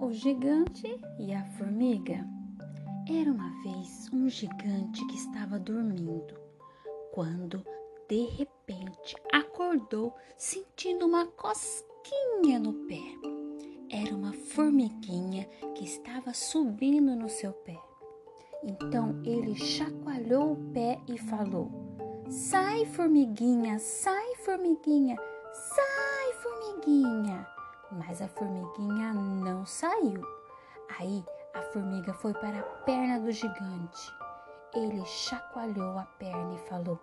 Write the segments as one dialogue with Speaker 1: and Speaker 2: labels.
Speaker 1: O gigante e a formiga. Era uma vez um gigante que estava dormindo, quando de repente acordou sentindo uma cosquinha no pé. Era uma formiguinha que estava subindo no seu pé. Então ele chacoalhou o pé e falou: Sai, formiguinha, sai, formiguinha, sai, formiguinha mas a formiguinha não saiu. Aí a formiga foi para a perna do gigante. Ele chacoalhou a perna e falou: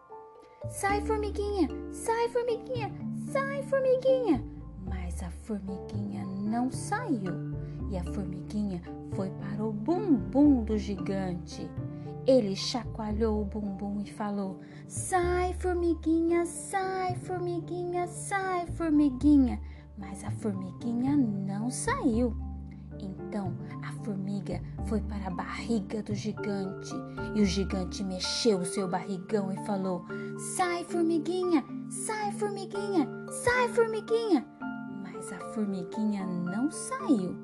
Speaker 1: Sai, formiguinha! Sai, formiguinha! Sai, formiguinha! Mas a formiguinha não saiu e a formiguinha foi para o bumbum do gigante. Ele chacoalhou o bumbum e falou: Sai, formiguinha! Sai, formiguinha! Sai, formiguinha! Mas a formiguinha não saiu. Então a formiga foi para a barriga do gigante e o gigante mexeu o seu barrigão e falou: Sai, formiguinha! Sai, formiguinha! Sai, formiguinha! Mas a formiguinha não saiu.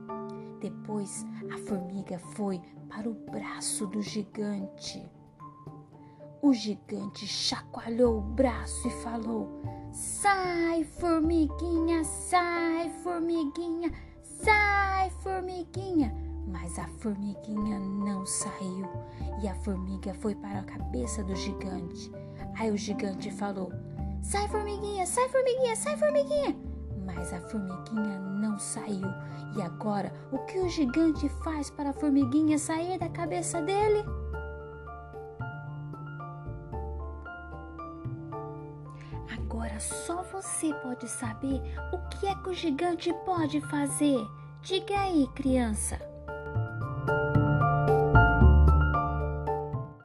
Speaker 1: Depois a formiga foi para o braço do gigante. O gigante chacoalhou o braço e falou: Sai, formiguinha, sai, formiguinha, sai, formiguinha. Mas a formiguinha não saiu e a formiga foi para a cabeça do gigante. Aí o gigante falou: Sai, formiguinha, sai, formiguinha, sai, formiguinha. Mas a formiguinha não saiu. E agora, o que o gigante faz para a formiguinha sair da cabeça dele? Agora só você pode saber o que é que o gigante pode fazer. Diga aí, criança.